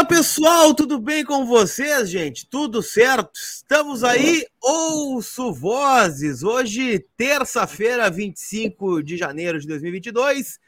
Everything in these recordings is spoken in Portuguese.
Fala pessoal, tudo bem com vocês, gente? Tudo certo? Estamos aí, ouço vozes. Hoje, terça-feira, 25 de janeiro de 2022,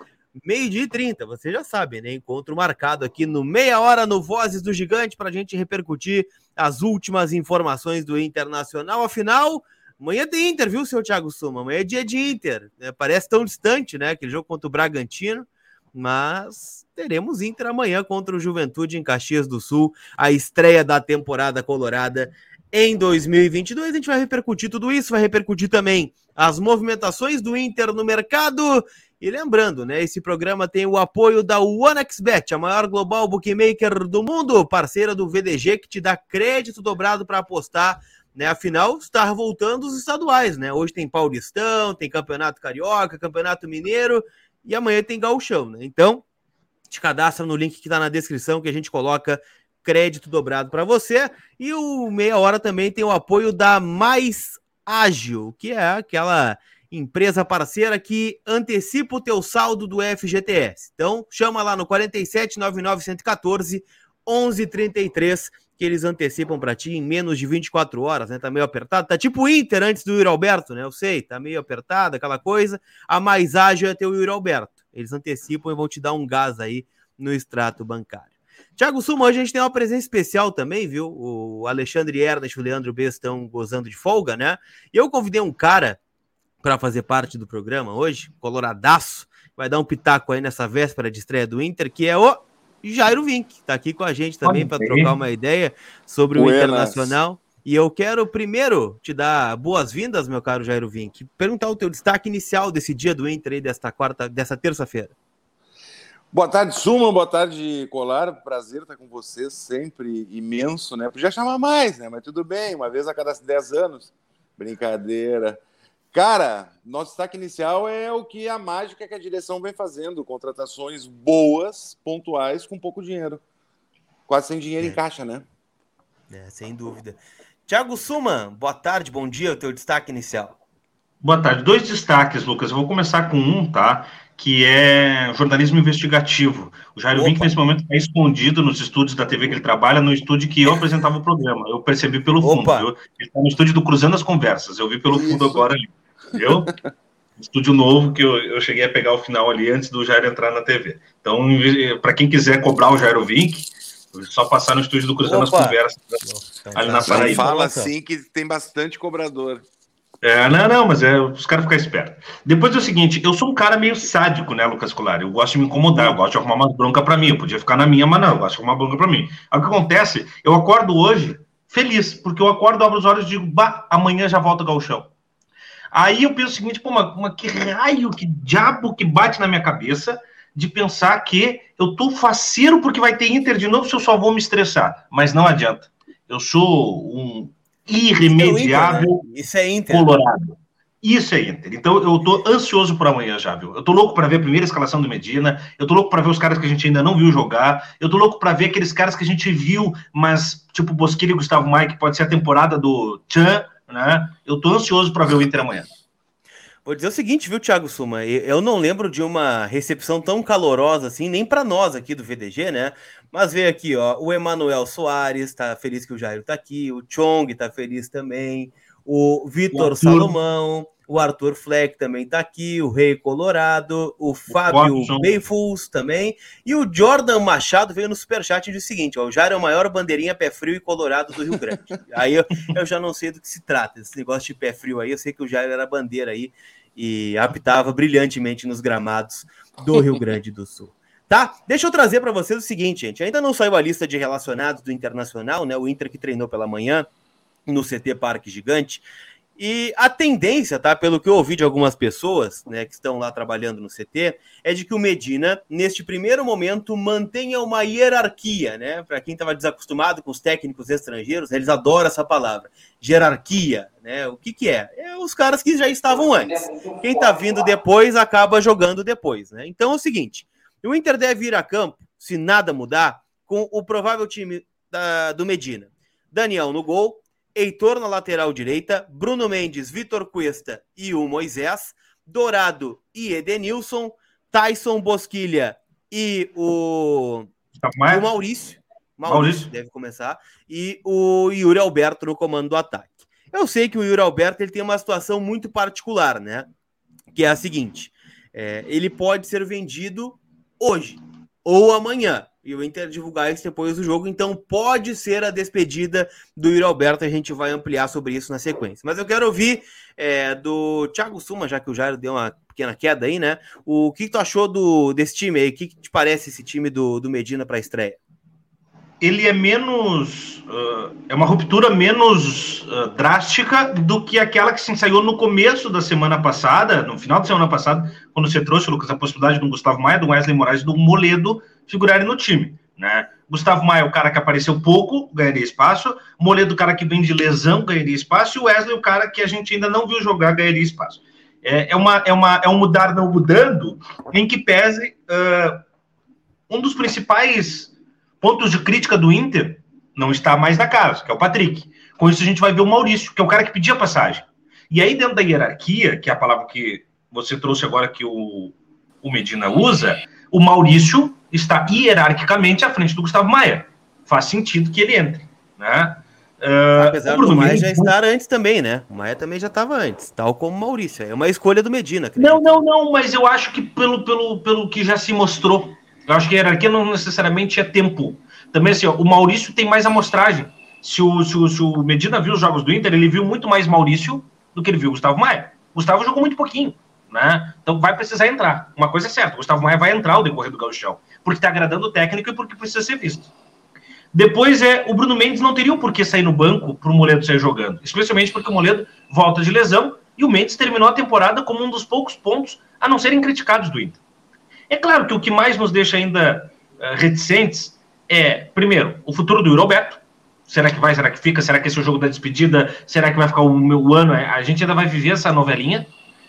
meio-dia e 30. Você já sabe, né? Encontro marcado aqui no Meia Hora no Vozes do Gigante para a gente repercutir as últimas informações do Internacional. Afinal, amanhã tem Inter, viu, seu Thiago Suma? Amanhã é dia de Inter. Né? Parece tão distante, né? Aquele jogo contra o Bragantino mas teremos Inter amanhã contra o Juventude em Caxias do Sul, a estreia da temporada colorada em 2022. A gente vai repercutir tudo isso, vai repercutir também as movimentações do Inter no mercado. E lembrando, né, esse programa tem o apoio da OneXBet, a maior global bookmaker do mundo, parceira do VDG que te dá crédito dobrado para apostar né? Afinal, está voltando os estaduais, né? Hoje tem Paulistão, tem Campeonato Carioca, Campeonato Mineiro e amanhã tem gauchão, né? Então, te cadastra no link que está na descrição que a gente coloca crédito dobrado para você. E o Meia Hora também tem o apoio da Mais Ágil, que é aquela empresa parceira que antecipa o teu saldo do FGTS. Então, chama lá no 47 99 114 1133 que eles antecipam para ti em menos de 24 horas, né? Tá meio apertado. Tá tipo o Inter antes do Yuri Alberto, né? Eu sei, tá meio apertado, aquela coisa. A mais ágil é ter o Yuri Alberto. Eles antecipam e vão te dar um gás aí no extrato bancário. Tiago Suma, hoje a gente tem uma presença especial também, viu? O Alexandre Ernest e o Leandro B estão gozando de folga, né? E eu convidei um cara para fazer parte do programa hoje, coloradaço, vai dar um pitaco aí nessa véspera de estreia do Inter, que é o Jairo Vink, está aqui com a gente também para trocar uma ideia sobre Buenas. o Internacional. E eu quero primeiro te dar boas-vindas, meu caro Jairo Vink. Perguntar o teu destaque inicial desse dia do Inter aí, desta quarta, dessa terça-feira. Boa tarde, Suma. Boa tarde, Colar. Prazer estar com vocês, sempre imenso, né? Podia chamar mais, né? Mas tudo bem, uma vez a cada 10 anos. Brincadeira. Cara, nosso destaque inicial é o que a mágica que a direção vem fazendo, contratações boas, pontuais, com pouco dinheiro. Quase sem dinheiro é. em caixa, né? É, sem dúvida. Tiago Suman, boa tarde, bom dia, o teu destaque inicial. Boa tarde. Dois destaques, Lucas. Eu vou começar com um, tá? Que é jornalismo investigativo. O Jairo Vink, nesse momento, está escondido nos estúdios da TV que ele trabalha, no estúdio que eu apresentava o programa. Eu percebi pelo fundo. Opa. Ele está no estúdio do Cruzando as Conversas. Eu vi pelo Isso. fundo agora ali. Entendeu? Estúdio novo que eu, eu cheguei a pegar o final ali antes do Jairo entrar na TV. Então, para quem quiser cobrar o Jairo Vink, só passar no estúdio do Cruzando Opa. as Conversas Nossa, ali na Paraíba. Fala assim que tem bastante cobrador. É, não, não, mas é os caras ficam espertos. Depois é o seguinte, eu sou um cara meio sádico, né, Lucas Colar? Eu gosto de me incomodar, eu gosto de arrumar uma bronca para mim. Eu podia ficar na minha, mas não, eu gosto de arrumar uma bronca para mim. Aí o que acontece? Eu acordo hoje feliz, porque eu acordo, abro os olhos e digo, bah, amanhã já volta o galchão. Aí eu penso o seguinte, pô, uma, uma, que raio, que diabo que bate na minha cabeça de pensar que eu tô faceiro porque vai ter Inter de novo se eu só vou me estressar. Mas não adianta. Eu sou um irremediável Isso é Inter, né? é colorado. Isso é Inter. Então eu tô ansioso por amanhã já, viu? Eu tô louco para ver a primeira escalação do Medina, eu tô louco para ver os caras que a gente ainda não viu jogar, eu tô louco para ver aqueles caras que a gente viu, mas tipo Bosquilha e Gustavo que pode ser a temporada do Chan, né? Eu tô ansioso para ver o Inter amanhã. Vou dizer o seguinte, viu, Thiago Suma? Eu não lembro de uma recepção tão calorosa assim, nem para nós aqui do VDG, né? Mas veio aqui, ó, o Emanuel Soares tá feliz que o Jairo tá aqui, o Chong tá feliz também, o Vitor Salomão, o Arthur Fleck também tá aqui, o Rei Colorado, o, o Fábio Beifuls também, e o Jordan Machado veio no superchat e disse o seguinte: ó, o Jair é o maior bandeirinha pé frio e colorado do Rio Grande. aí eu, eu, já não sei do que se trata, esse negócio de pé frio aí, eu sei que o Jair era bandeira aí e apitava brilhantemente nos gramados do Rio Grande do Sul. Tá? Deixa eu trazer para vocês o seguinte, gente. Ainda não saiu a lista de relacionados do Internacional, né? O Inter que treinou pela manhã no CT Parque Gigante. E a tendência, tá, pelo que eu ouvi de algumas pessoas, né, que estão lá trabalhando no CT, é de que o Medina, neste primeiro momento, mantenha uma hierarquia, né? Para quem estava desacostumado com os técnicos estrangeiros, eles adoram essa palavra, hierarquia, né? O que que é? É os caras que já estavam antes. Quem está vindo depois acaba jogando depois, né? Então é o seguinte, o Inter deve ir a campo, se nada mudar, com o provável time da, do Medina. Daniel no gol, Heitor na lateral direita, Bruno Mendes, Vitor Cuesta e o Moisés, Dourado e Edenilson, Tyson Bosquilha e o, o Maurício. Maurício, Maurício deve começar, e o Yuri Alberto no comando do ataque. Eu sei que o Yuri Alberto ele tem uma situação muito particular, né? Que é a seguinte: é, ele pode ser vendido hoje ou amanhã. E o Inter divulgar isso depois do jogo, então pode ser a despedida do Yuri Alberto. A gente vai ampliar sobre isso na sequência. Mas eu quero ouvir é, do Thiago Suma, já que o Jairo deu uma pequena queda aí, né? O que, tu achou do, desse time aí? O que, que te parece esse time do, do Medina para a estreia? ele é menos. Uh, é uma ruptura menos uh, drástica do que aquela que se ensaiou no começo da semana passada, no final da semana passada, quando você trouxe, Lucas, a possibilidade do Gustavo Maia, do Wesley Moraes do Moledo figurarem no time. Né? Gustavo Maia, o cara que apareceu pouco, ganharia espaço. Moledo, o cara que vem de lesão, ganharia espaço. E o Wesley, o cara que a gente ainda não viu jogar, ganharia espaço. É, é, uma, é, uma, é um mudar não mudando, em que pese uh, um dos principais pontos de crítica do Inter não está mais na casa, que é o Patrick. Com isso a gente vai ver o Maurício, que é o cara que pedia passagem. E aí, dentro da hierarquia, que é a palavra que você trouxe agora que o, o Medina usa, o Maurício está hierarquicamente à frente do Gustavo Maia. Faz sentido que ele entre, né? Uh, Apesar do Maia já estar antes também, né? O Maia também já estava antes, tal como o Maurício. É uma escolha do Medina. Acredito. Não, não, não, mas eu acho que pelo, pelo, pelo que já se mostrou eu acho que a hierarquia não necessariamente é tempo. Também assim, ó, o Maurício tem mais amostragem. Se o, se, o, se o Medina viu os jogos do Inter, ele viu muito mais Maurício do que ele viu o Gustavo Maia. Gustavo jogou muito pouquinho, né? Então vai precisar entrar. Uma coisa é certa, o Gustavo Maia vai entrar ao decorrer do gauchão, porque está agradando o técnico e porque precisa ser visto. Depois é o Bruno Mendes não teria o porquê sair no banco para o Moledo sair jogando, especialmente porque o Moledo volta de lesão e o Mendes terminou a temporada como um dos poucos pontos a não serem criticados do Inter. É claro que o que mais nos deixa ainda uh, reticentes é, primeiro, o futuro do Eurobeto. Será que vai? Será que fica? Será que esse é o jogo da despedida? Será que vai ficar o meu ano? É, a gente ainda vai viver essa novelinha.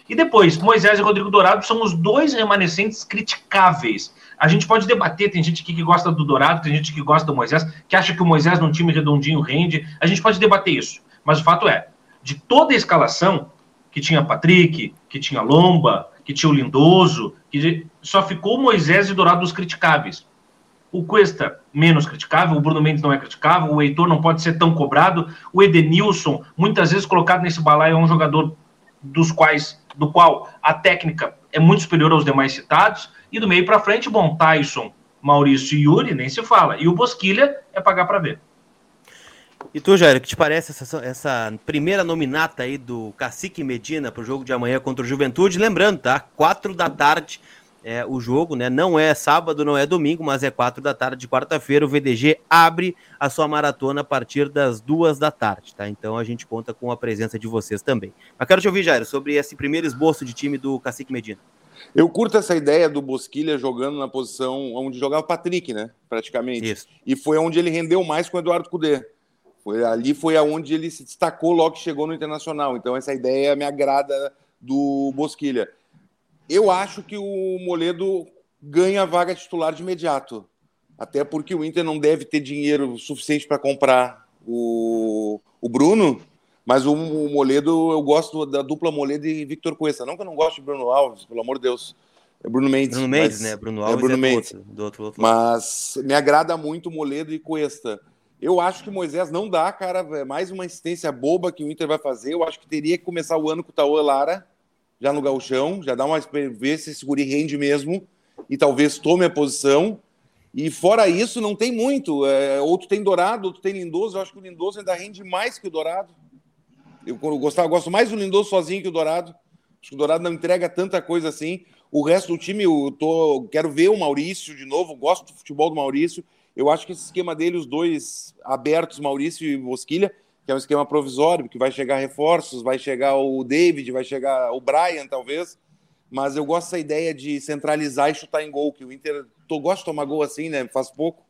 E depois, Moisés e Rodrigo Dourado são os dois remanescentes criticáveis. A gente pode debater, tem gente aqui que gosta do Dourado, tem gente que gosta do Moisés, que acha que o Moisés num time redondinho rende. A gente pode debater isso. Mas o fato é, de toda a escalação, que tinha Patrick, que tinha Lomba, que tinha o Lindoso, que só ficou Moisés e Dourado dos criticáveis. O Cuesta, menos criticável, o Bruno Mendes não é criticável, o Heitor não pode ser tão cobrado, o Edenilson, muitas vezes colocado nesse balaio, é um jogador dos quais, do qual a técnica é muito superior aos demais citados, e do meio para frente, bom, Tyson, Maurício e Yuri, nem se fala, e o Bosquilha é pagar para ver. E tu, Jair, o que te parece essa, essa, primeira nominata aí do Cacique Medina para o jogo de amanhã contra o Juventude? Lembrando, tá? Quatro da tarde é o jogo, né? Não é sábado, não é domingo, mas é quatro da tarde de quarta-feira. O VDG abre a sua maratona a partir das duas da tarde, tá? Então a gente conta com a presença de vocês também. Mas quero te ouvir, Jair, sobre esse primeiro esboço de time do Cacique Medina. Eu curto essa ideia do Bosquilha jogando na posição onde jogava o Patrick, né? Praticamente. Isso. E foi onde ele rendeu mais com o Eduardo Cudê. Foi, ali foi aonde ele se destacou logo que chegou no Internacional. Então, essa ideia me agrada do Bosquilha. Eu acho que o Moledo ganha a vaga titular de imediato. Até porque o Inter não deve ter dinheiro suficiente para comprar o, o Bruno. Mas o, o, Moledo, eu gosto da dupla Moledo e Victor Cuesta. Não que eu não gosto de Bruno Alves, pelo amor de Deus. É Bruno Mendes. Bruno Mendes, né? Bruno é Alves é Bruno é Mendes. Do outro, do outro, do outro mas me agrada muito Moledo e Cuesta. Eu acho que Moisés não dá, cara. É mais uma assistência boba que o Inter vai fazer. Eu acho que teria que começar o ano com o Tauan Lara, já no galchão, já dá uma ver se esse guri rende mesmo e talvez tome a posição. E fora isso, não tem muito. É, outro tem Dourado, outro tem Lindoso. Eu acho que o Lindoso ainda rende mais que o Dourado. Eu, eu, gostava, eu gosto mais do Lindoso sozinho que o Dourado. Acho que o Dourado não entrega tanta coisa assim. O resto do time, eu tô, quero ver o Maurício de novo. Gosto do futebol do Maurício. Eu acho que esse esquema dele, os dois abertos, Maurício e Bosquilha, que é um esquema provisório, que vai chegar reforços, vai chegar o David, vai chegar o Brian, talvez. Mas eu gosto dessa ideia de centralizar e chutar em gol, que o Inter tô, gosta de tomar gol assim, né? Faz pouco.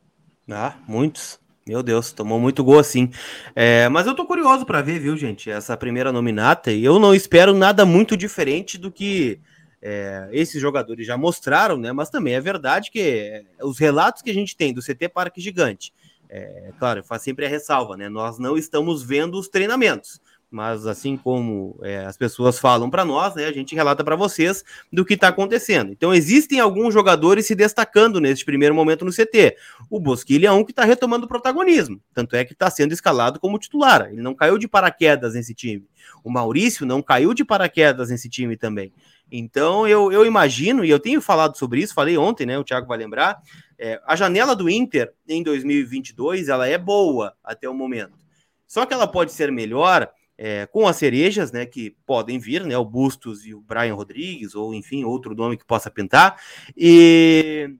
Ah, muitos. Meu Deus, tomou muito gol assim. É, mas eu tô curioso para ver, viu, gente, essa primeira nominata. E eu não espero nada muito diferente do que é, esses jogadores já mostraram, né? Mas também é verdade que é, os relatos que a gente tem do CT Parque Gigante, é, claro, faz sempre a ressalva, né? Nós não estamos vendo os treinamentos, mas assim como é, as pessoas falam para nós, né, a gente relata para vocês do que está acontecendo. Então existem alguns jogadores se destacando neste primeiro momento no CT. O Bosquilha é um que está retomando o protagonismo, tanto é que está sendo escalado como titular. Ele não caiu de paraquedas nesse time. O Maurício não caiu de paraquedas nesse time também. Então eu, eu imagino, e eu tenho falado sobre isso, falei ontem, né? O Thiago vai lembrar. É, a janela do Inter em 2022 ela é boa até o momento. Só que ela pode ser melhor é, com as cerejas, né, que podem vir, né, o Bustos e o Brian Rodrigues, ou enfim, outro nome que possa pintar, e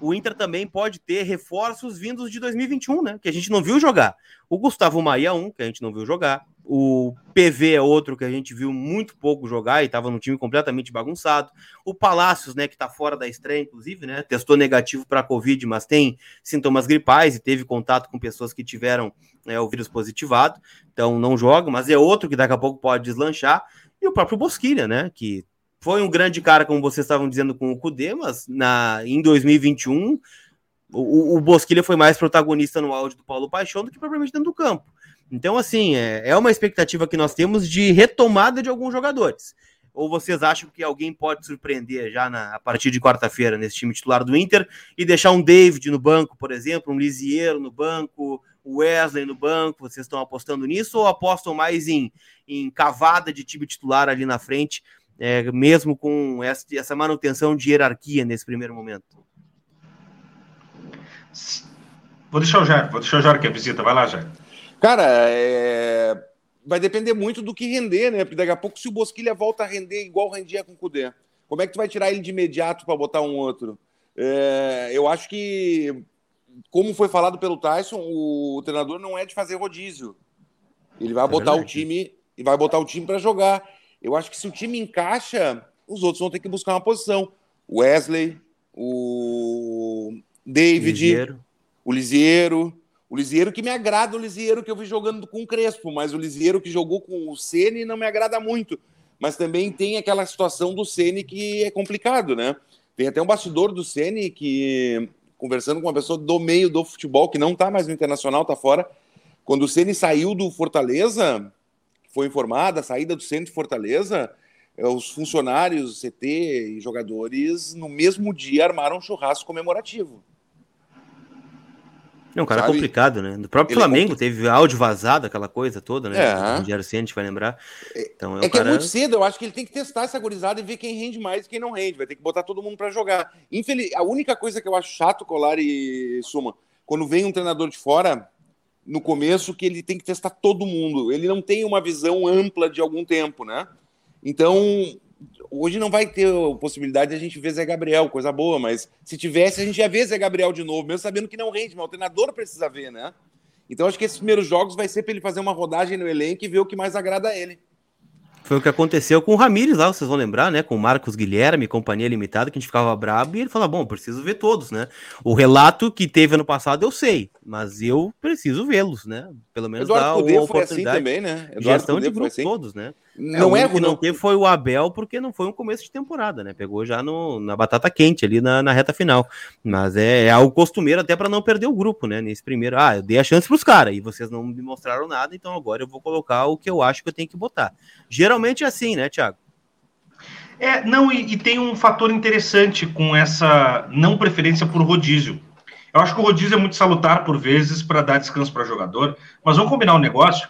o Inter também pode ter reforços vindos de 2021, né, que a gente não viu jogar. O Gustavo Maia, um, que a gente não viu jogar, o PV é outro que a gente viu muito pouco jogar e estava no time completamente bagunçado. O Palácios, né, que está fora da estreia, inclusive, né, testou negativo para a Covid, mas tem sintomas gripais e teve contato com pessoas que tiveram né, o vírus positivado, então não joga, mas é outro que daqui a pouco pode deslanchar. E o próprio Bosquilha, né, que foi um grande cara, como vocês estavam dizendo com o Cudê, mas na, em 2021 o, o Bosquilha foi mais protagonista no áudio do Paulo Paixão do que propriamente dentro do campo. Então, assim, é, é uma expectativa que nós temos de retomada de alguns jogadores. Ou vocês acham que alguém pode surpreender já na, a partir de quarta-feira nesse time titular do Inter e deixar um David no banco, por exemplo, um Lisieiro no banco, o Wesley no banco? Vocês estão apostando nisso ou apostam mais em, em cavada de time titular ali na frente, é, mesmo com essa, manutenção de hierarquia nesse primeiro momento? Vou deixar o Jair, vou deixar o Jair que é visita, vai lá, Jair. Cara, é... vai depender muito do que render, né? Porque daqui a pouco, se o Bosquilha volta a render igual rendia com o Cudê, como é que tu vai tirar ele de imediato para botar um outro? É... Eu acho que, como foi falado pelo Tyson, o treinador não é de fazer rodízio. Ele vai é botar verdade. o time e vai botar o time para jogar. Eu acho que se o time encaixa, os outros vão ter que buscar uma posição. O Wesley, o David, o Lisieiro. O Lisieiro que me agrada, o Lisieiro que eu vi jogando com o Crespo, mas o Lisieiro que jogou com o Ceni não me agrada muito. Mas também tem aquela situação do Ceni que é complicado, né? Tem até um bastidor do Ceni que, conversando com uma pessoa do meio do futebol, que não está mais no Internacional, está fora, quando o Ceni saiu do Fortaleza, foi informada a saída do centro de Fortaleza, eh, os funcionários, CT e jogadores, no mesmo dia armaram um churrasco comemorativo. É um cara sabe? complicado, né? Do próprio Ele é Flamengo é teve áudio vazado, aquela coisa toda, né? É. O Diário Ciente vai lembrar. Então, é, um é que é cara... é muito cedo, eu acho que ele tem que testar essa gurizada e ver quem rende mais e quem não rende. Vai ter que botar todo mundo para jogar. Infeliz... A única coisa que eu acho chato, Colar e Suma, quando vem um treinador de fora, no começo, que ele tem que testar todo mundo. Ele não tem uma visão ampla de algum tempo, né? Então, hoje não vai ter possibilidade de a gente ver Zé Gabriel, coisa boa, mas se tivesse, a gente ia ver Zé Gabriel de novo, mesmo sabendo que não rende, mas o treinador precisa ver, né? Então acho que esses primeiros jogos vai ser para ele fazer uma rodagem no elenco e ver o que mais agrada a ele. Foi o que aconteceu com o Ramires lá, vocês vão lembrar, né? Com o Marcos Guilherme, Companhia Limitada, que a gente ficava brabo e ele falava, bom, preciso ver todos, né? O relato que teve ano passado eu sei, mas eu preciso vê-los, né? Pelo menos Eduardo dar uma oportunidade. Foi assim também, né? Eduardo gestão Cudê de grupo assim. todos, né? Não é, é o que não teve foi o Abel, porque não foi um começo de temporada, né? Pegou já no, na batata quente ali na, na reta final. Mas é, é algo costumeiro até para não perder o grupo, né? Nesse primeiro, ah, eu dei a chance para os caras e vocês não me mostraram nada, então agora eu vou colocar o que eu acho que eu tenho que botar. Geralmente é assim, né, Thiago? É, não, e, e tem um fator interessante com essa não preferência por rodízio. Eu acho que o rodízio é muito salutar por vezes para dar descanso para jogador, mas vamos combinar um negócio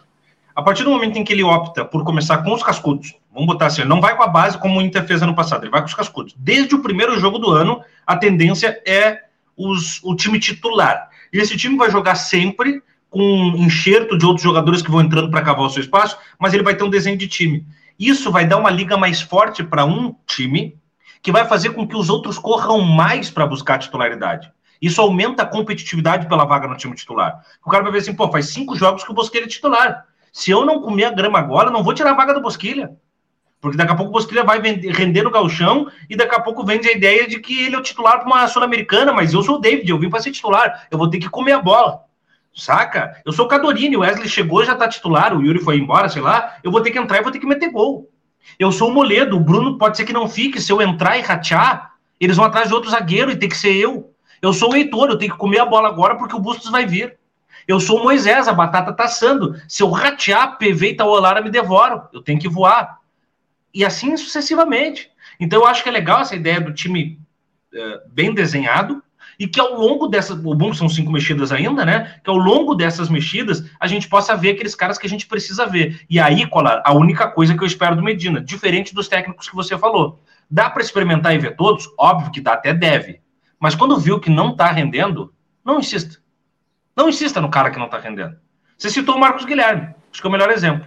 a partir do momento em que ele opta por começar com os cascudos, vamos botar assim, não vai com a base como o Inter fez ano passado, ele vai com os cascudos. Desde o primeiro jogo do ano, a tendência é os, o time titular. E esse time vai jogar sempre com um enxerto de outros jogadores que vão entrando para cavar o seu espaço, mas ele vai ter um desenho de time. Isso vai dar uma liga mais forte para um time, que vai fazer com que os outros corram mais para buscar titularidade. Isso aumenta a competitividade pela vaga no time titular. O cara vai ver assim, pô, faz cinco jogos que o Bosqueira é titular. Se eu não comer a grama agora, não vou tirar a vaga do Bosquilha. Porque daqui a pouco o Bosquilha vai vender, render no galchão e daqui a pouco vende a ideia de que ele é o titular para uma Sul-Americana, mas eu sou o David, eu vim para ser titular, eu vou ter que comer a bola. Saca? Eu sou o Cadorini, o Wesley chegou, já tá titular, o Yuri foi embora, sei lá, eu vou ter que entrar e vou ter que meter gol. Eu sou o Moledo, o Bruno pode ser que não fique, se eu entrar e ratear, eles vão atrás de outro zagueiro e tem que ser eu. Eu sou o Heitor, eu tenho que comer a bola agora porque o Bustos vai vir. Eu sou Moisés, a batata tá assando. Se eu ratear, PV e Tauolara me devoram. Eu tenho que voar. E assim sucessivamente. Então eu acho que é legal essa ideia do time uh, bem desenhado, e que ao longo dessas, o bom são cinco mexidas ainda, né? Que ao longo dessas mexidas a gente possa ver aqueles caras que a gente precisa ver. E aí, Colar, a única coisa que eu espero do Medina, diferente dos técnicos que você falou, dá para experimentar e ver todos? Óbvio que dá, até deve. Mas quando viu que não está rendendo, não insista. Não insista no cara que não está rendendo. Você citou o Marcos Guilherme, acho que é o melhor exemplo.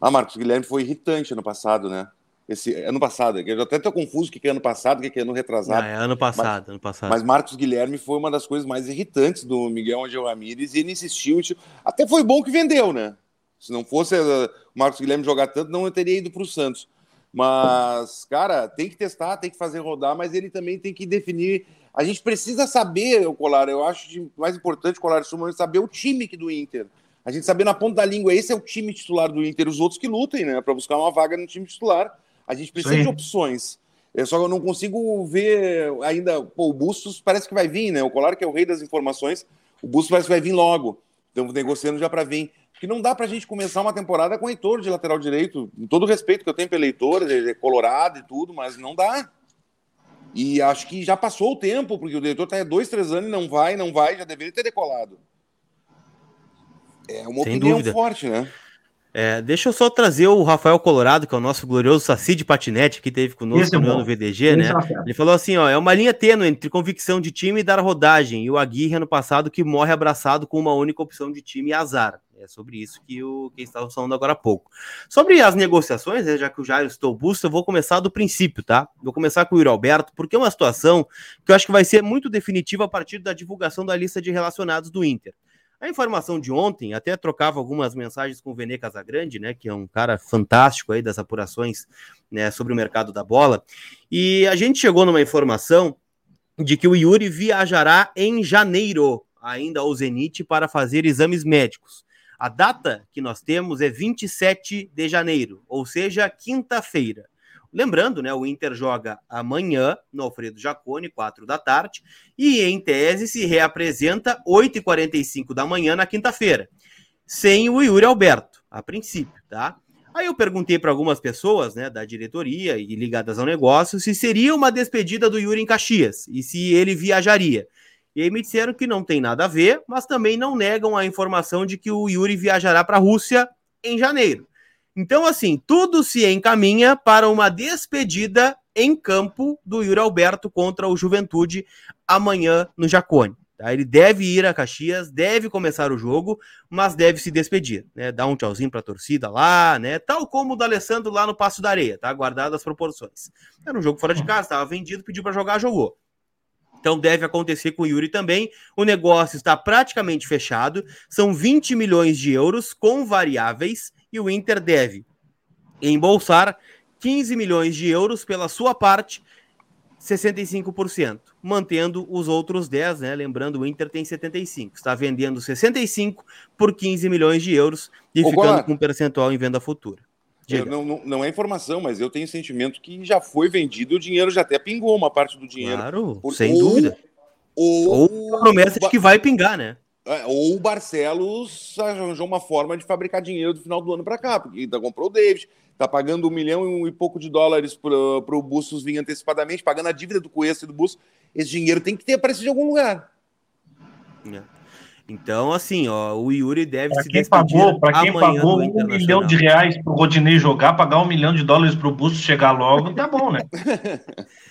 Ah, Marcos Guilherme foi irritante ano passado, né? Esse ano passado, eu até estou confuso o que é ano passado, o que é ano retrasado. Ah, é ano passado, mas, ano passado. Mas Marcos Guilherme foi uma das coisas mais irritantes do Miguel Angel Ramírez e ele insistiu. Até foi bom que vendeu, né? Se não fosse uh, o Marcos Guilherme jogar tanto, não teria ido para o Santos. Mas, cara, tem que testar, tem que fazer rodar, mas ele também tem que definir. A gente precisa saber, o Colar, eu acho mais importante, Colar, é saber o time do Inter. A gente saber na ponta da língua, esse é o time titular do Inter, os outros que lutem, né? Para buscar uma vaga no time titular. A gente precisa Sim. de opções. Eu só não consigo ver ainda. Pô, o Bustos parece que vai vir, né? O Colar, que é o rei das informações, o Bustos parece que vai vir logo. Estamos negociando já para vir. Porque não dá para a gente começar uma temporada com o Heitor de lateral direito. Com todo o respeito que eu tenho pelo Heitor, ele é colorado e tudo, mas não dá. E acho que já passou o tempo, porque o Heitor está há dois, três anos e não vai, não vai, já deveria ter decolado. É uma Sem opinião dúvida. forte, né? É, deixa eu só trazer o Rafael Colorado, que é o nosso glorioso Saci de patinete, que teve conosco é no VDG, né? Ele falou assim: ó, é uma linha tênue entre convicção de time e dar rodagem, e o Aguirre ano passado que morre abraçado com uma única opção de time e azar. É sobre isso que o que estava falando agora há pouco. Sobre as negociações, né, já que o Jairo estou busto, eu vou começar do princípio, tá? Vou começar com o Yuri Alberto, porque é uma situação que eu acho que vai ser muito definitiva a partir da divulgação da lista de relacionados do Inter. A informação de ontem, até trocava algumas mensagens com o Vene Casagrande, né, que é um cara fantástico aí das apurações né, sobre o mercado da bola, e a gente chegou numa informação de que o Yuri viajará em janeiro, ainda ao Zenit, para fazer exames médicos. A data que nós temos é 27 de janeiro, ou seja, quinta-feira. Lembrando, né, o Inter joga amanhã no Alfredo Jacone, 4 da tarde, e em tese se reapresenta 8h45 da manhã na quinta-feira, sem o Yuri Alberto, a princípio, tá? Aí eu perguntei para algumas pessoas, né, da diretoria e ligadas ao negócio, se seria uma despedida do Yuri em Caxias e se ele viajaria. E aí me disseram que não tem nada a ver, mas também não negam a informação de que o Yuri viajará para a Rússia em janeiro. Então, assim, tudo se encaminha para uma despedida em campo do Yuri Alberto contra o Juventude amanhã no Jacone. Tá? Ele deve ir a Caxias, deve começar o jogo, mas deve se despedir, né? Dar um tchauzinho para a torcida lá, né? Tal como o do Alessandro lá no Passo da Areia, tá? Guardado as proporções. Era um jogo fora de casa, estava vendido, pediu para jogar, jogou. Então deve acontecer com o Yuri também. O negócio está praticamente fechado. São 20 milhões de euros com variáveis e o Inter deve embolsar 15 milhões de euros pela sua parte, 65%, mantendo os outros 10, né? Lembrando, o Inter tem 75, está vendendo 65 por 15 milhões de euros e Ô, ficando com um percentual em venda futura. Não, não, não, é informação, mas eu tenho sentimento que já foi vendido, o dinheiro já até pingou uma parte do dinheiro. Claro, por... sem ou, dúvida. Ou, ou a promessa de que vai pingar, né? É, ou o Barcelos arranjou uma forma de fabricar dinheiro do final do ano para cá, porque ainda comprou o David, tá pagando um milhão e pouco de dólares para o Bustos vir antecipadamente, pagando a dívida do Cuesta e do Bustos. Esse dinheiro tem que ter aparecido de algum lugar. É. Então, assim, ó, o Yuri deve pra se quem pagou, Para quem pagou um milhão de reais para o Rodinei jogar, pagar um milhão de dólares para o Bustos chegar logo, tá bom, né?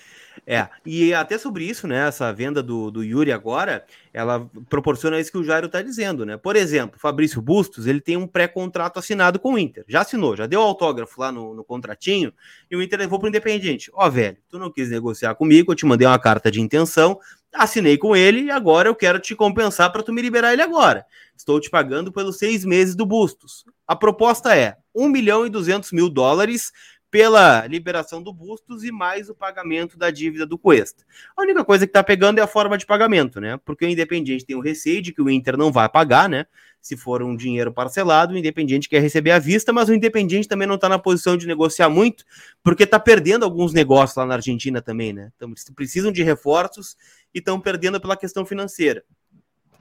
É, e até sobre isso, né? Essa venda do, do Yuri agora, ela proporciona isso que o Jairo tá dizendo, né? Por exemplo, Fabrício Bustos, ele tem um pré-contrato assinado com o Inter. Já assinou, já deu autógrafo lá no, no contratinho, e o Inter levou pro Independente. Ó, oh, velho, tu não quis negociar comigo, eu te mandei uma carta de intenção, assinei com ele e agora eu quero te compensar para tu me liberar ele agora. Estou te pagando pelos seis meses do Bustos. A proposta é 1 milhão e 200 mil dólares pela liberação do Bustos e mais o pagamento da dívida do Cuesta. A única coisa que está pegando é a forma de pagamento, né? Porque o Independiente tem o receio de que o Inter não vai pagar, né? Se for um dinheiro parcelado, o Independiente quer receber à vista, mas o Independiente também não está na posição de negociar muito, porque está perdendo alguns negócios lá na Argentina também, né? Então, precisam de reforços e estão perdendo pela questão financeira.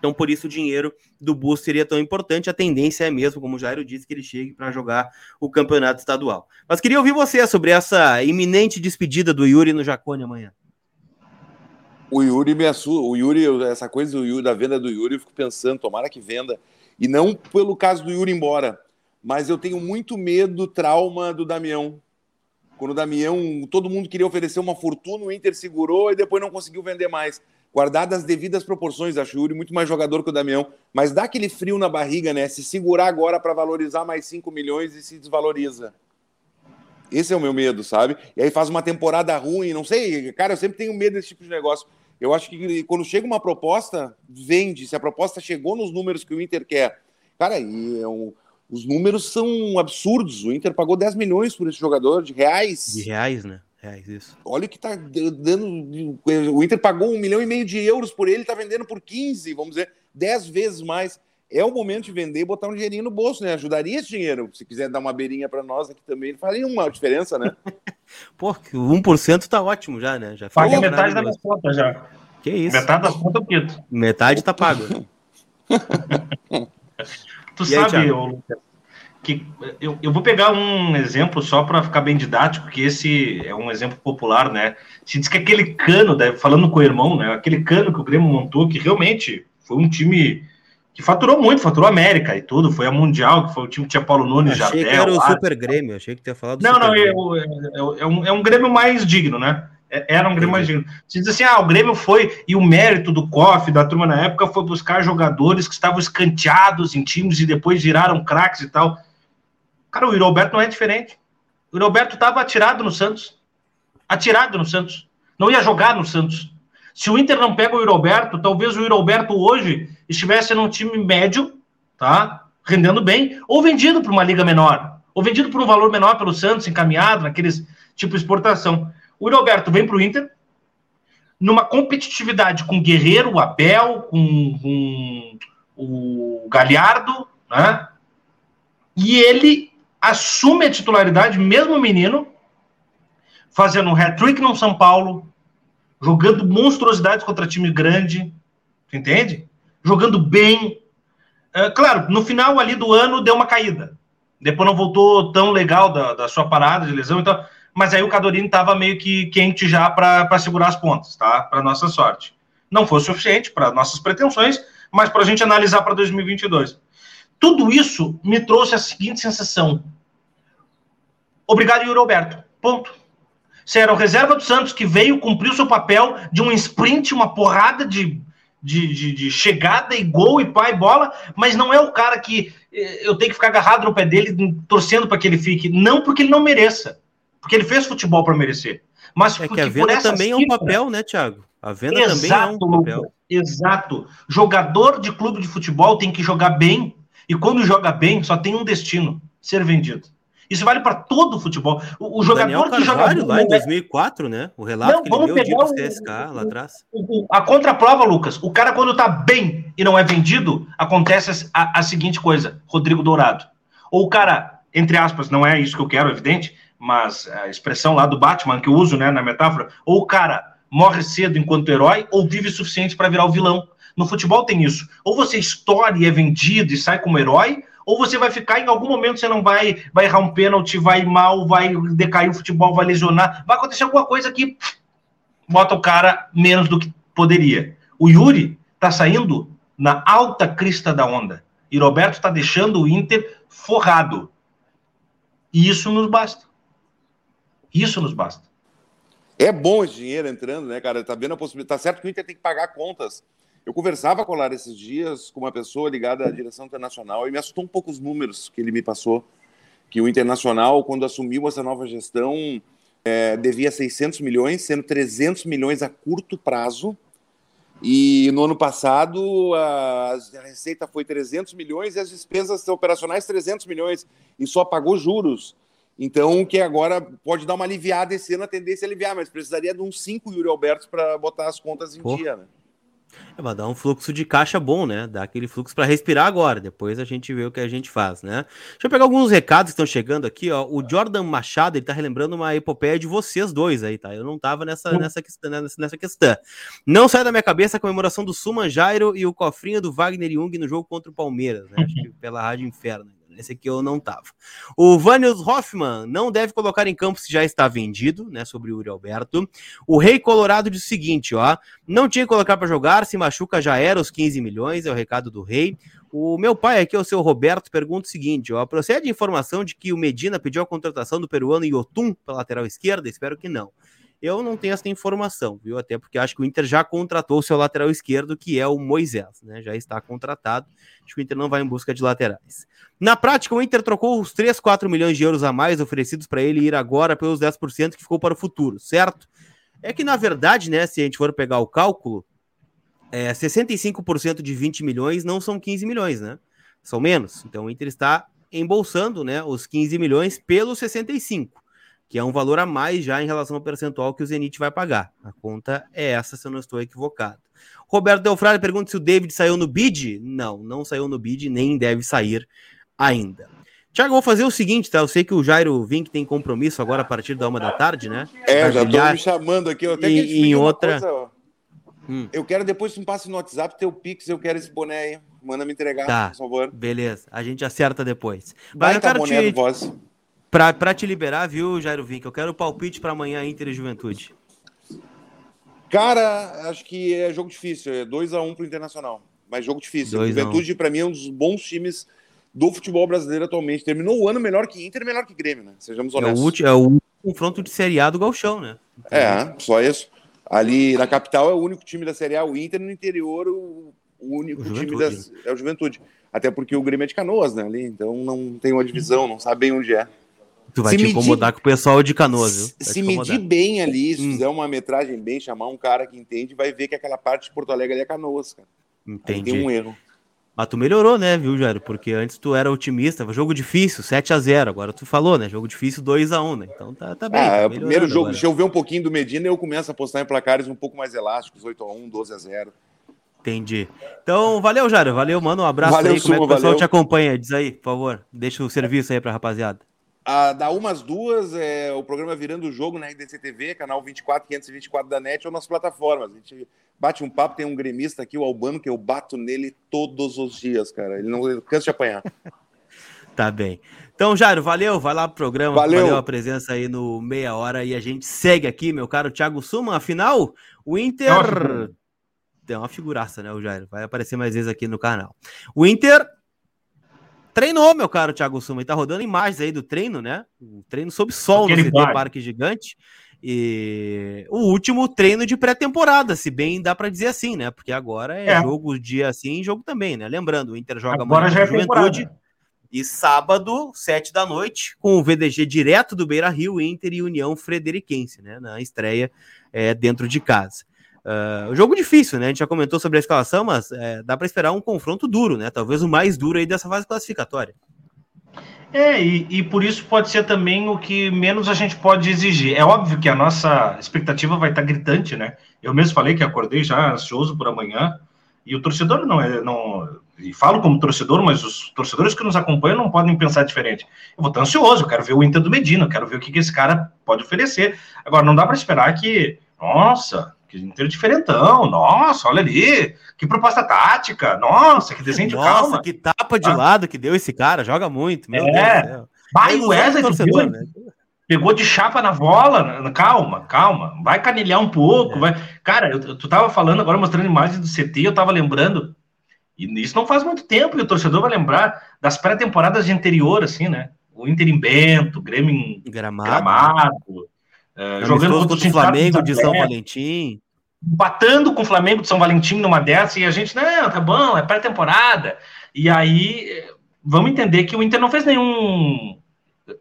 Então, por isso, o dinheiro do Bus seria tão importante. A tendência é mesmo, como o Jairo disse, que ele chegue para jogar o campeonato estadual. Mas queria ouvir você sobre essa iminente despedida do Yuri no Jacone amanhã. O Yuri me assusta. O Yuri, essa coisa do Yuri, da venda do Yuri, eu fico pensando, tomara que venda. E não pelo caso do Yuri embora, mas eu tenho muito medo do trauma do Damião. Quando o Damião, todo mundo queria oferecer uma fortuna, o Inter segurou e depois não conseguiu vender mais. Guardado as devidas proporções, acho o Yuri muito mais jogador que o Damião, mas dá aquele frio na barriga, né? Se segurar agora para valorizar mais 5 milhões e se desvaloriza. Esse é o meu medo, sabe? E aí faz uma temporada ruim, não sei, cara, eu sempre tenho medo desse tipo de negócio. Eu acho que quando chega uma proposta, vende. Se a proposta chegou nos números que o Inter quer, cara, e é um, os números são absurdos. O Inter pagou 10 milhões por esse jogador de reais. De reais, né? Reais, isso. Olha o que tá dando. O Inter pagou um milhão e meio de euros por ele, tá vendendo por 15, vamos dizer, 10 vezes mais. É o momento de vender e botar um dinheirinho no bolso, né? Ajudaria esse dinheiro. Se quiser dar uma beirinha para nós aqui também, faria uma diferença, né? Pô, 1% tá ótimo já, né? Já Paga metade da minha conta já. Que isso? Metade da conta eu quito. Metade tá pago. tu e sabe, aí, Lucas, que eu, eu vou pegar um exemplo só para ficar bem didático, que esse é um exemplo popular, né? Se diz que aquele cano, né, falando com o irmão, né? Aquele cano que o Grêmio montou, que realmente foi um time que faturou muito, faturou América e tudo, foi a Mundial, que foi o time que tinha Paulo Nunes, achei Jardel. Achei que era o Super Grêmio, achei que tinha falado Não, não, é, é, é, um, é um Grêmio mais digno, né? É, era um Grêmio mais digno. Você diz assim, ah, o Grêmio foi, e o mérito do COF, da turma na época, foi buscar jogadores que estavam escanteados em times e depois viraram craques e tal. Cara, o Roberto não é diferente. O Roberto estava atirado no Santos. Atirado no Santos. Não ia jogar no Santos. Se o Inter não pega o Roberto, talvez o Roberto hoje estivesse num time médio, tá? Rendendo bem, ou vendido para uma liga menor, ou vendido por um valor menor pelo Santos, encaminhado naqueles tipo exportação. O Roberto vem para o Inter numa competitividade com Guerreiro, Abel, com, com o Galhardo, né? E ele assume a titularidade, mesmo menino, fazendo um hat-trick no São Paulo, jogando monstruosidades contra time grande, entende? Jogando bem. É, claro, no final ali do ano deu uma caída. Depois não voltou tão legal da, da sua parada de lesão, então, mas aí o Cadorini estava meio que quente já para segurar as pontas, tá? Para nossa sorte. Não foi suficiente para nossas pretensões, mas para a gente analisar para 2022. Tudo isso me trouxe a seguinte sensação: obrigado, Yuri Roberto. Ponto. Você era o reserva do Santos que veio cumprir o seu papel de um sprint, uma porrada de, de, de, de chegada e gol e pai bola, mas não é o cara que eh, eu tenho que ficar agarrado no pé dele, torcendo para que ele fique. Não porque ele não mereça, porque ele fez futebol para merecer. Mas é que a venda também é um papel, né, Thiago? A venda exato, também é um papel. Exato. Jogador de clube de futebol tem que jogar bem, e quando joga bem, só tem um destino: ser vendido. Isso vale para todo o futebol. O, o jogador que joga lá em 2004, né? O relato não, que ele deu pegar o CSK lá atrás. A contraprova, Lucas. O cara quando tá bem e não é vendido, acontece a, a seguinte coisa, Rodrigo Dourado. Ou o cara, entre aspas, não é isso que eu quero, evidente, mas a expressão lá do Batman que eu uso, né, na metáfora, ou o cara morre cedo enquanto herói ou vive o suficiente para virar o vilão. No futebol tem isso. Ou você estoura e é vendido e sai como herói, ou você vai ficar em algum momento você não vai vai errar um pênalti, vai mal, vai decair o futebol, vai lesionar, vai acontecer alguma coisa que bota o cara menos do que poderia. O Yuri tá saindo na alta crista da onda e Roberto está deixando o Inter forrado. E isso nos basta. Isso nos basta. É bom esse dinheiro entrando, né, cara? Tá vendo a possibilidade. Tá certo que o Inter tem que pagar contas eu conversava com o Lar esses dias com uma pessoa ligada à direção internacional e me assustou um pouco os números que ele me passou. Que o Internacional, quando assumiu essa nova gestão, é, devia 600 milhões, sendo 300 milhões a curto prazo. E no ano passado, a, receita foi 300 milhões e as despesas operacionais 300 milhões. E só pagou juros. Então, que agora pode dar uma aliviada esse ano, a tendência é aliviar, mas precisaria de uns 5 Yuri Albertos para botar as contas em dia, né? É, vai dar um fluxo de caixa bom, né? Dá aquele fluxo para respirar agora. Depois a gente vê o que a gente faz, né? Deixa eu pegar alguns recados que estão chegando aqui, ó. O Jordan Machado, ele tá relembrando uma epopeia de vocês dois aí, tá? Eu não tava nessa, uhum. nessa, questão, nessa, nessa questão. Não sai da minha cabeça a comemoração do Suman Jairo e o cofrinho do Wagner Jung no jogo contra o Palmeiras, né? Acho que pela Rádio Inferno. Esse aqui eu não tava. O Vanius Hoffman não deve colocar em campo se já está vendido, né? Sobre o Uri Alberto. O Rei Colorado diz o seguinte, ó. Não tinha que colocar para jogar, se machuca já era os 15 milhões, é o recado do Rei. O meu pai aqui, o seu Roberto, pergunta o seguinte, ó. Procede a informação de que o Medina pediu a contratação do peruano Yotun pela lateral esquerda? Espero que não. Eu não tenho essa informação, viu? Até porque acho que o Inter já contratou o seu lateral esquerdo, que é o Moisés, né? Já está contratado. Acho que o Inter não vai em busca de laterais. Na prática, o Inter trocou os 3, 4 milhões de euros a mais oferecidos para ele ir agora pelos 10% que ficou para o futuro, certo? É que, na verdade, né, se a gente for pegar o cálculo, é, 65% de 20 milhões não são 15 milhões, né? São menos. Então o Inter está embolsando né, os 15 milhões pelos 65 que é um valor a mais já em relação ao percentual que o Zenit vai pagar. A conta é essa, se eu não estou equivocado. Roberto Delfrari pergunta se o David saiu no bid. Não, não saiu no bid, nem deve sair ainda. Tiago, vou fazer o seguinte, tá? Eu sei que o Jairo Vink tem compromisso agora a partir da uma da tarde, né? É, já tô me chamando aqui. Eu até e, em outra. Coisa, hum. Eu quero depois que me passe no WhatsApp teu Pix, eu quero esse boné aí. Manda me entregar, tá, por favor. Beleza, a gente acerta depois. Vai, Mas eu quero boné te... do voz. Pra, pra te liberar, viu, Jairo Vink? Eu quero o palpite para amanhã Inter e Juventude. Cara, acho que é jogo difícil. É 2x1 um pro Internacional. Mas jogo difícil. Dois Juventude, para mim, é um dos bons times do futebol brasileiro atualmente. Terminou o ano melhor que Inter e melhor que Grêmio, né? Sejamos honestos. É o, último, é o confronto de Série A do Galchão, né? Então... É, só isso. Ali na capital é o único time da Série A, o Inter no interior, o, único o time da, é o Juventude. Até porque o Grêmio é de Canoas, né? Ali, então não tem uma divisão, não sabe bem onde é. Tu vai se te medir, incomodar com o pessoal de Canoas, viu? Vai se medir bem ali, se hum. fizer uma metragem bem, chamar um cara que entende, vai ver que aquela parte de Porto Alegre ali é Canoas, cara. Entendi. Aí tem um erro. Mas tu melhorou, né, viu, Jairo? Porque antes tu era otimista, jogo difícil, 7 a 0 Agora tu falou, né? Jogo difícil, 2 a 1 né? Então tá, tá bem. Ah, tá primeiro jogo, agora. deixa eu ver um pouquinho do Medina eu começo a apostar em placares um pouco mais elásticos, 8 a 1 12 a 0 Entendi. Então, valeu, Jairo. Valeu, mano. Um abraço valeu, aí. Como é que o pessoal valeu. te acompanha? Diz aí, por favor. Deixa o serviço aí pra rapaziada. A, da umas duas, é, o programa Virando o Jogo na RDC TV, canal 24, 524 da NET, ou nas plataformas. A gente bate um papo, tem um gremista aqui, o Albano, que eu bato nele todos os dias, cara. Ele não cansa de apanhar. tá bem. Então, Jairo, valeu, vai lá pro programa, valeu. valeu a presença aí no Meia Hora e a gente segue aqui, meu caro Thiago Suma. Afinal, o Inter. Tem uma figuraça, né, o Jairo? Vai aparecer mais vezes aqui no canal. O Inter Treinou, meu caro Thiago Suma, e tá rodando imagens aí do treino, né? Um treino sob sol Aquele no CT. Parque Gigante. E o último treino de pré-temporada, se bem dá para dizer assim, né? Porque agora é, é, jogo dia assim, jogo também, né? Lembrando, o Inter joga agora já é Juventude e sábado, sete da noite, com o VDG direto do Beira Rio, Inter e União Frederiquense, né? Na estreia é, dentro de casa. Uh, jogo difícil, né? A gente já comentou sobre a escalação, mas é, dá para esperar um confronto duro, né? Talvez o mais duro aí dessa fase classificatória. É, e, e, por isso pode ser também o que menos a gente pode exigir. É óbvio que a nossa expectativa vai estar gritante, né? Eu mesmo falei que acordei já ansioso por amanhã, e o torcedor não é. Não, e falo como torcedor, mas os torcedores que nos acompanham não podem pensar diferente. Eu vou estar ansioso, eu quero ver o Inter do Medina, eu quero ver o que, que esse cara pode oferecer. Agora, não dá para esperar que, nossa, inteiro diferentão, nossa, olha ali, que proposta tática, nossa, que desenho de nossa, calma. que tapa de ah. lado que deu esse cara, joga muito, meu é. Deus do céu. Vai, o Wesley torcedor, né? pegou de chapa na bola, calma, calma, vai canilhar um pouco, é. vai. Cara, eu, tu tava falando agora, mostrando imagens do CT, eu tava lembrando, e isso não faz muito tempo, e o torcedor vai lembrar das pré-temporadas de anterior, assim, né? O Inter em Bento, o Grêmio em Gramado, Gramado é, jogando contra o Flamengo de São Valentim batando com o Flamengo de São Valentim numa dessa, e a gente, não, tá bom, é pré-temporada. E aí, vamos entender que o Inter não fez nenhum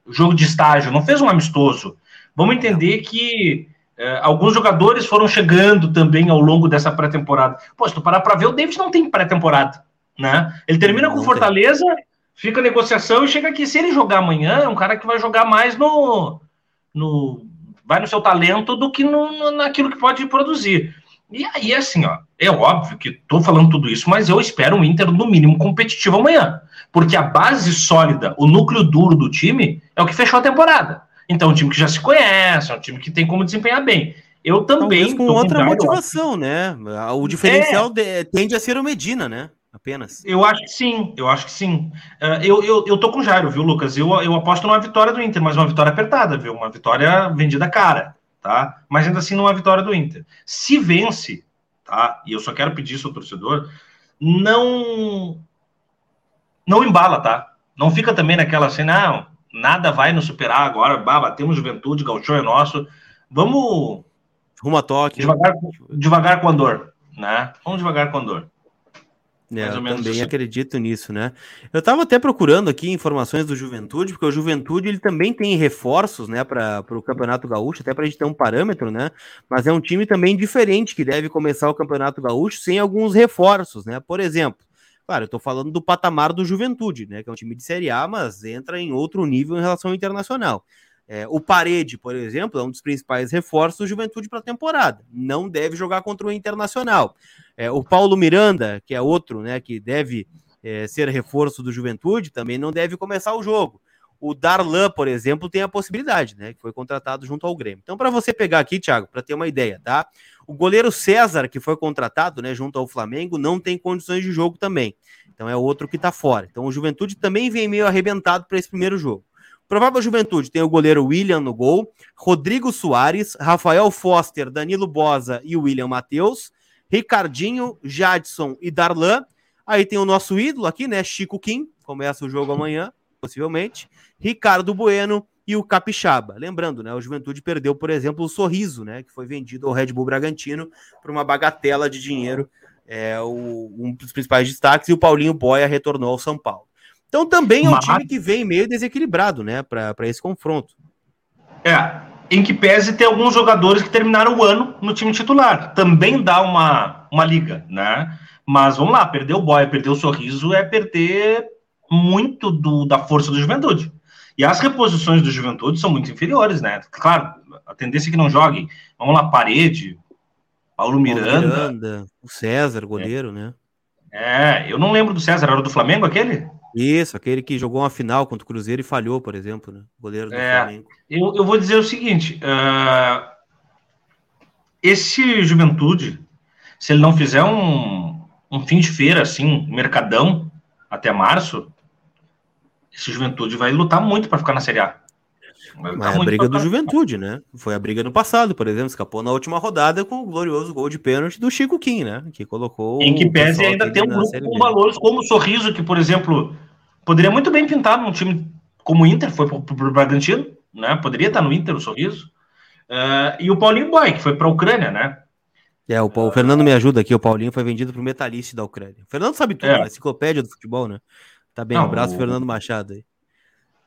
jogo de estágio, não fez um amistoso. Vamos entender que é, alguns jogadores foram chegando também ao longo dessa pré-temporada. Pô, se tu parar para ver, o David não tem pré-temporada, né? Ele termina com Fortaleza, fica negociação e chega aqui. Se ele jogar amanhã, é um cara que vai jogar mais no, no vai no seu talento do que no, naquilo que pode produzir. E aí, assim, ó, é óbvio que tô falando tudo isso, mas eu espero um Inter, no mínimo, competitivo amanhã. Porque a base sólida, o núcleo duro do time, é o que fechou a temporada. Então, é um time que já se conhece, é um time que tem como desempenhar bem. Eu também. Talvez com outra motivação, né? O diferencial é. tende a ser o Medina, né? Apenas. Eu acho que sim, eu acho que sim. Uh, eu, eu, eu tô com o Jairo, viu, Lucas? Eu, eu aposto numa vitória do Inter, mas uma vitória apertada, viu? Uma vitória vendida cara, tá? Mas ainda assim, numa vitória do Inter. Se vence, tá? E eu só quero pedir isso ao torcedor, não. Não embala, tá? Não fica também naquela assim, não, nada vai nos superar agora, bah, batemos juventude, gauchão é nosso. Vamos Rumo a toque. Devagar, devagar com a dor, né? Vamos devagar com a dor. É, eu também assim. acredito nisso, né? Eu estava até procurando aqui informações do Juventude, porque o Juventude ele também tem reforços, né, para o Campeonato Gaúcho, até para a gente ter um parâmetro, né? Mas é um time também diferente que deve começar o Campeonato Gaúcho sem alguns reforços, né? Por exemplo, claro, eu estou falando do patamar do Juventude, né? Que é um time de Série A, mas entra em outro nível em relação ao internacional. É, o Parede, por exemplo, é um dos principais reforços do Juventude para a temporada. Não deve jogar contra o Internacional. É, o Paulo Miranda, que é outro, né, que deve é, ser reforço do Juventude, também não deve começar o jogo. O Darlan, por exemplo, tem a possibilidade, né, que foi contratado junto ao Grêmio. Então, para você pegar aqui, Thiago, para ter uma ideia, tá? O goleiro César, que foi contratado, né, junto ao Flamengo, não tem condições de jogo também. Então, é outro que está fora. Então, o Juventude também vem meio arrebentado para esse primeiro jogo. Provável Juventude tem o goleiro William no gol, Rodrigo Soares, Rafael Foster, Danilo Bosa e William Matheus, Ricardinho, Jadson e Darlan. Aí tem o nosso ídolo aqui, né? Chico Kim, começa o jogo amanhã, possivelmente. Ricardo Bueno e o Capixaba. Lembrando, né? O Juventude perdeu, por exemplo, o Sorriso, né? Que foi vendido ao Red Bull Bragantino por uma bagatela de dinheiro. É o, um dos principais destaques, e o Paulinho Boia retornou ao São Paulo. Então também é um Mas... time que vem meio desequilibrado, né, para esse confronto. É, em que pese ter alguns jogadores que terminaram o ano no time titular. Também dá uma, uma liga, né? Mas vamos lá, perder o Boia, perder o Sorriso é perder muito do, da força do Juventude. E as reposições do Juventude são muito inferiores, né? Claro, a tendência é que não joguem. Vamos lá, Parede, Paulo Miranda. Paulo Miranda o César, goleiro, é. né? É, eu não lembro do César, era do Flamengo aquele? Isso, aquele que jogou uma final contra o Cruzeiro e falhou, por exemplo, né? Goleiro do é, Flamengo. Eu, eu vou dizer o seguinte: uh, esse Juventude, se ele não fizer um, um fim de feira, assim, mercadão, até março, esse Juventude vai lutar muito para ficar na Série A. Mas é a briga do Juventude, né? Foi a briga no passado, por exemplo, escapou na última rodada com o glorioso gol de pênalti do Chico Kim, né? Que colocou. Em que pese ainda tem um grupo com valores como o Sorriso, que, por exemplo, poderia muito bem pintar num time como o Inter, foi para o Bragantino, né? Poderia estar no Inter o Sorriso. Uh, e o Paulinho Boy, que foi para a Ucrânia, né? É, o, o, Fernando me ajuda aqui, o Paulinho foi vendido para o Metalist da Ucrânia. O Fernando sabe tudo, é. né? enciclopédia do futebol, né? Tá bem, Não, um abraço, o... Fernando Machado aí.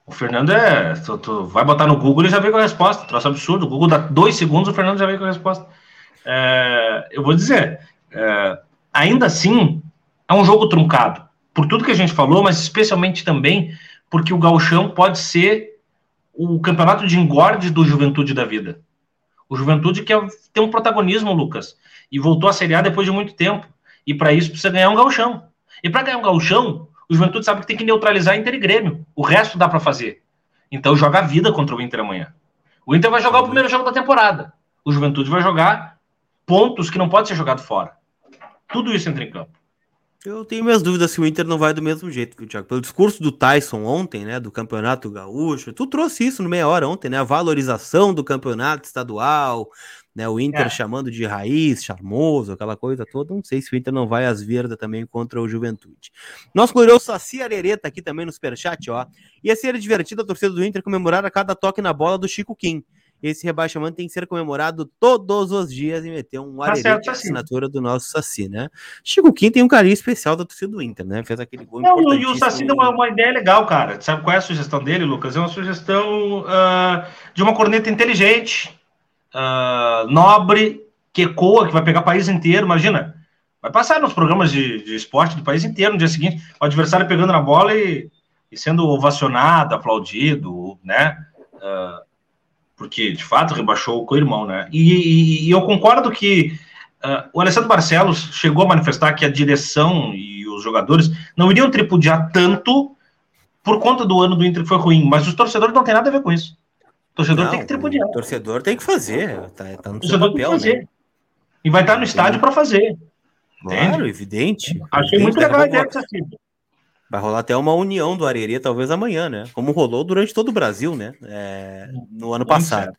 O Fernando é. Tu, tu, vai botar no Google e já vem com a resposta. Troço absurdo. O Google dá dois segundos, o Fernando já vem com a resposta. É, eu vou dizer, é, ainda assim, é um jogo truncado. Por tudo que a gente falou, mas especialmente também porque o Gauchão pode ser o campeonato de engorde do Juventude da vida. O Juventude quer ter um protagonismo, Lucas, e voltou a Série A depois de muito tempo. E para isso precisa ganhar um Gauchão. E para ganhar um Gauchão, o Juventude sabe que tem que neutralizar Inter e Grêmio. O resto dá para fazer. Então joga a vida contra o Inter amanhã. O Inter vai jogar o primeiro jogo da temporada. O Juventude vai jogar pontos que não pode ser jogado fora. Tudo isso entra em campo. Eu tenho minhas dúvidas se o Inter não vai do mesmo jeito, viu, Thiago? Pelo discurso do Tyson ontem, né, do Campeonato Gaúcho, tu trouxe isso no meia hora ontem, né, a valorização do campeonato estadual, né? O Inter é. chamando de raiz, charmoso, aquela coisa toda. Não sei se o Inter não vai às verdas também contra o Juventude. Nosso glorioso Saci Arereta aqui também no Superchat, ó. Ia ser divertido a torcida do Inter comemorar a cada toque na bola do Chico Kim. Esse rebaixamento tem que ser comemorado todos os dias e meter um tá arerete assinatura do nosso Saci, né? Chico Kim tem um carinho especial da torcida do Inter, né? Fez aquele gol Não, e o Saci deu uma, uma, ideia legal, cara. Sabe qual é a sugestão dele, Lucas? É uma sugestão uh, de uma corneta inteligente, uh, nobre, que ecoa, que vai pegar o país inteiro. Imagina, vai passar nos programas de, de esporte do país inteiro no dia seguinte, o adversário pegando na bola e, e sendo ovacionado, aplaudido, né? Uh, porque de fato rebaixou o co-irmão, né? E, e, e, eu concordo que uh, o Alessandro Barcelos chegou a manifestar que a direção e os jogadores não iriam tripudiar tanto por conta do ano do Inter que foi ruim, mas os torcedores não têm nada a ver com isso. Torcedor Não, tem que tripudiar. Torcedor tem que fazer. Tá, tá no torcedor tem que papel, fazer. né? E vai estar no estádio para fazer. Claro, evidente. Achei Evidente, muito legal a ideia cifra. Vai rolar até uma união do Arerê, talvez amanhã, né? Como rolou durante todo o Brasil, né? É, no ano passado.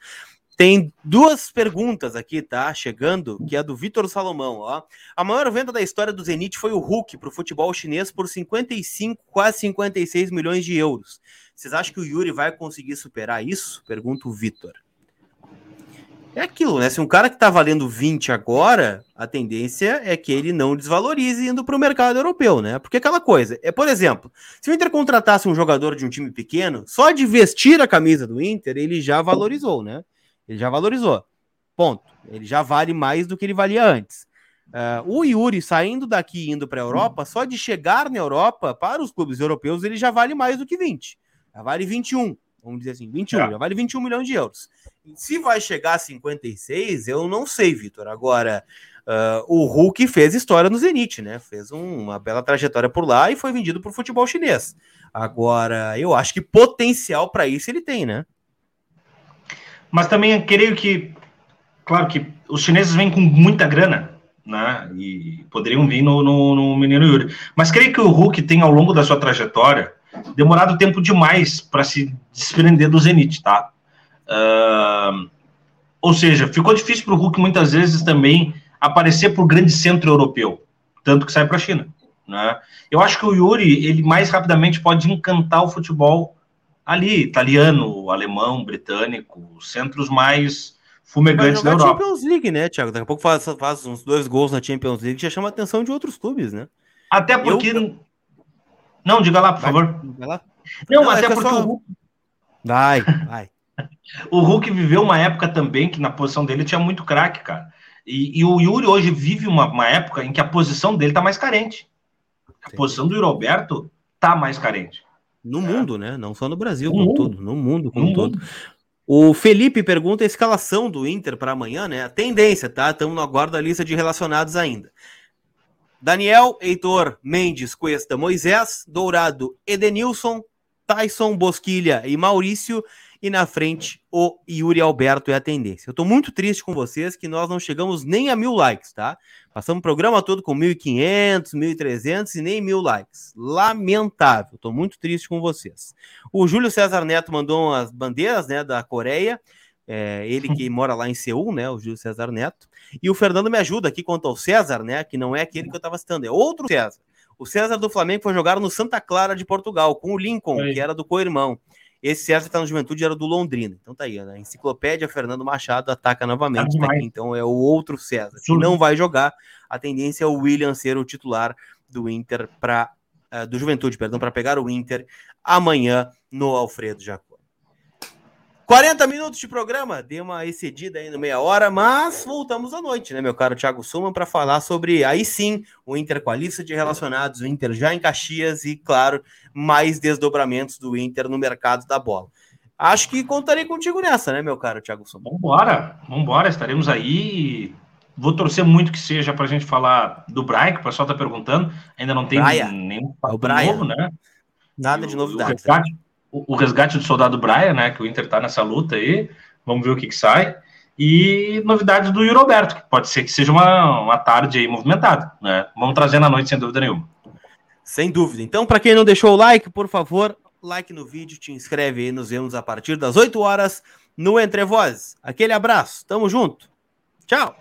Tem duas perguntas aqui, tá? Chegando, que é do Vitor Salomão, ó. A maior venda da história do Zenit foi o Hulk para o futebol chinês por 55, quase 56 milhões de euros. Vocês acham que o Yuri vai conseguir superar isso? Pergunta o Vitor. É aquilo, né? Se um cara que tá valendo 20 agora, a tendência é que ele não desvalorize indo para o mercado europeu, né? Porque aquela coisa, é, por exemplo, se o Inter contratasse um jogador de um time pequeno, só de vestir a camisa do Inter, ele já valorizou, né? Ele já valorizou. Ponto. Ele já vale mais do que ele valia antes. Uh, o Yuri saindo daqui indo para a Europa, só de chegar na Europa, para os clubes europeus, ele já vale mais do que 20. Já vale 21. Vamos dizer assim, 21. É. Já vale 21 milhões de euros. Se vai chegar a 56, eu não sei, Vitor. Agora, uh, o Hulk fez história no Zenit, né? Fez um- uma bela trajetória por lá e foi vendido para o futebol chinês. Agora, eu acho que potencial para isso ele tem, né? Mas também creio que, claro que os chineses vêm com muita grana, né? E poderiam vir no, no, no menino Yuri. Mas creio que o Hulk tem, ao longo da sua trajetória, demorado tempo demais para se desprender do Zenit, tá? Ahn, ou seja, ficou difícil para o Hulk muitas vezes também aparecer por grande centro europeu, tanto que sai para a China, né? Eu acho que o Yuri, ele mais rapidamente pode encantar o futebol ali, italiano, alemão, britânico, centros mais fumegantes da Europa. Champions League, né, Thiago? Daqui a pouco faz, faz uns dois gols na Champions League já chama a atenção de outros clubes, né? Até porque. Eu- Não, diga lá, por Vai. favor. Lá. Não, Não, é até eu porque só- o, Hulk, Vai, vai. o Hulk viveu uma época também que na posição dele tinha muito craque, cara. E, e o Yuri hoje vive uma, uma época em que a posição dele tá mais carente. A Sim. posição do Yuri Alberto tá mais carente. No mundo, né? Não só no Brasil, No como mundo. todo. No mundo, como No todo. O Felipe pergunta a escalação do Inter para amanhã, né? A tendência, tá? Estamos no aguardo da lista de relacionados ainda. Daniel, Heitor, Mendes, Cuesta, Moisés, Dourado, Edenilson, Tyson, Bosquilha e Maurício. E na frente, o Yuri Alberto é a tendência. Eu tô muito triste com vocês que nós não chegamos nem a mil likes, tá? Passamos o programa todo com 1.500, 1.300 e nem mil likes. Lamentável. Tô muito triste com vocês. O Júlio César Neto mandou umas bandeiras, né, da Coreia. É, ele que mora lá em Seul, né, o Júlio César Neto. E o Fernando me ajuda aqui quanto ao César, né, que não é aquele que eu tava citando, é outro César. O César do Flamengo foi jogar no Santa Clara de Portugal, com o Lincoln, que era do co-irmão. Esse César que tá no Juventude era do Londrina. Então tá aí, né? Enciclopédia Fernando Machado ataca novamente. Tá Tá. Então é o outro César, que não vai jogar. A tendência é o William ser o titular do Inter para do Juventude, perdão, para pegar o Inter amanhã no Alfredo Jacó. 40 minutos de programa, deu uma excedida aí no meia hora, mas voltamos à noite, né, meu caro Thiago Suman, para falar sobre aí sim o Inter com a lista de relacionados, o Inter já em Caxias e, claro, mais desdobramentos do Inter no mercado da bola. Acho que contarei contigo nessa, né, meu caro Thiago Suman? Vambora, vambora, estaremos aí. Vou torcer muito que seja para a gente falar do Brian, que o pessoal está perguntando. Ainda não tem Brian. nenhum É o novo, né? Nada de O- novidades. O resgate, o, o resgate do soldado Brian, né? Que o Inter tá nessa luta aí. Vamos ver o que, que sai. E novidades do Yuri Roberto, que pode ser que seja uma, uma tarde aí movimentada, né? Vamos trazer na noite, sem dúvida nenhuma. Sem dúvida. Então, para quem não deixou o like, por favor, like no vídeo, te inscreve aí. Nos vemos a partir das 8 horas no Entre Vozes. Aquele abraço, tamo junto. Tchau.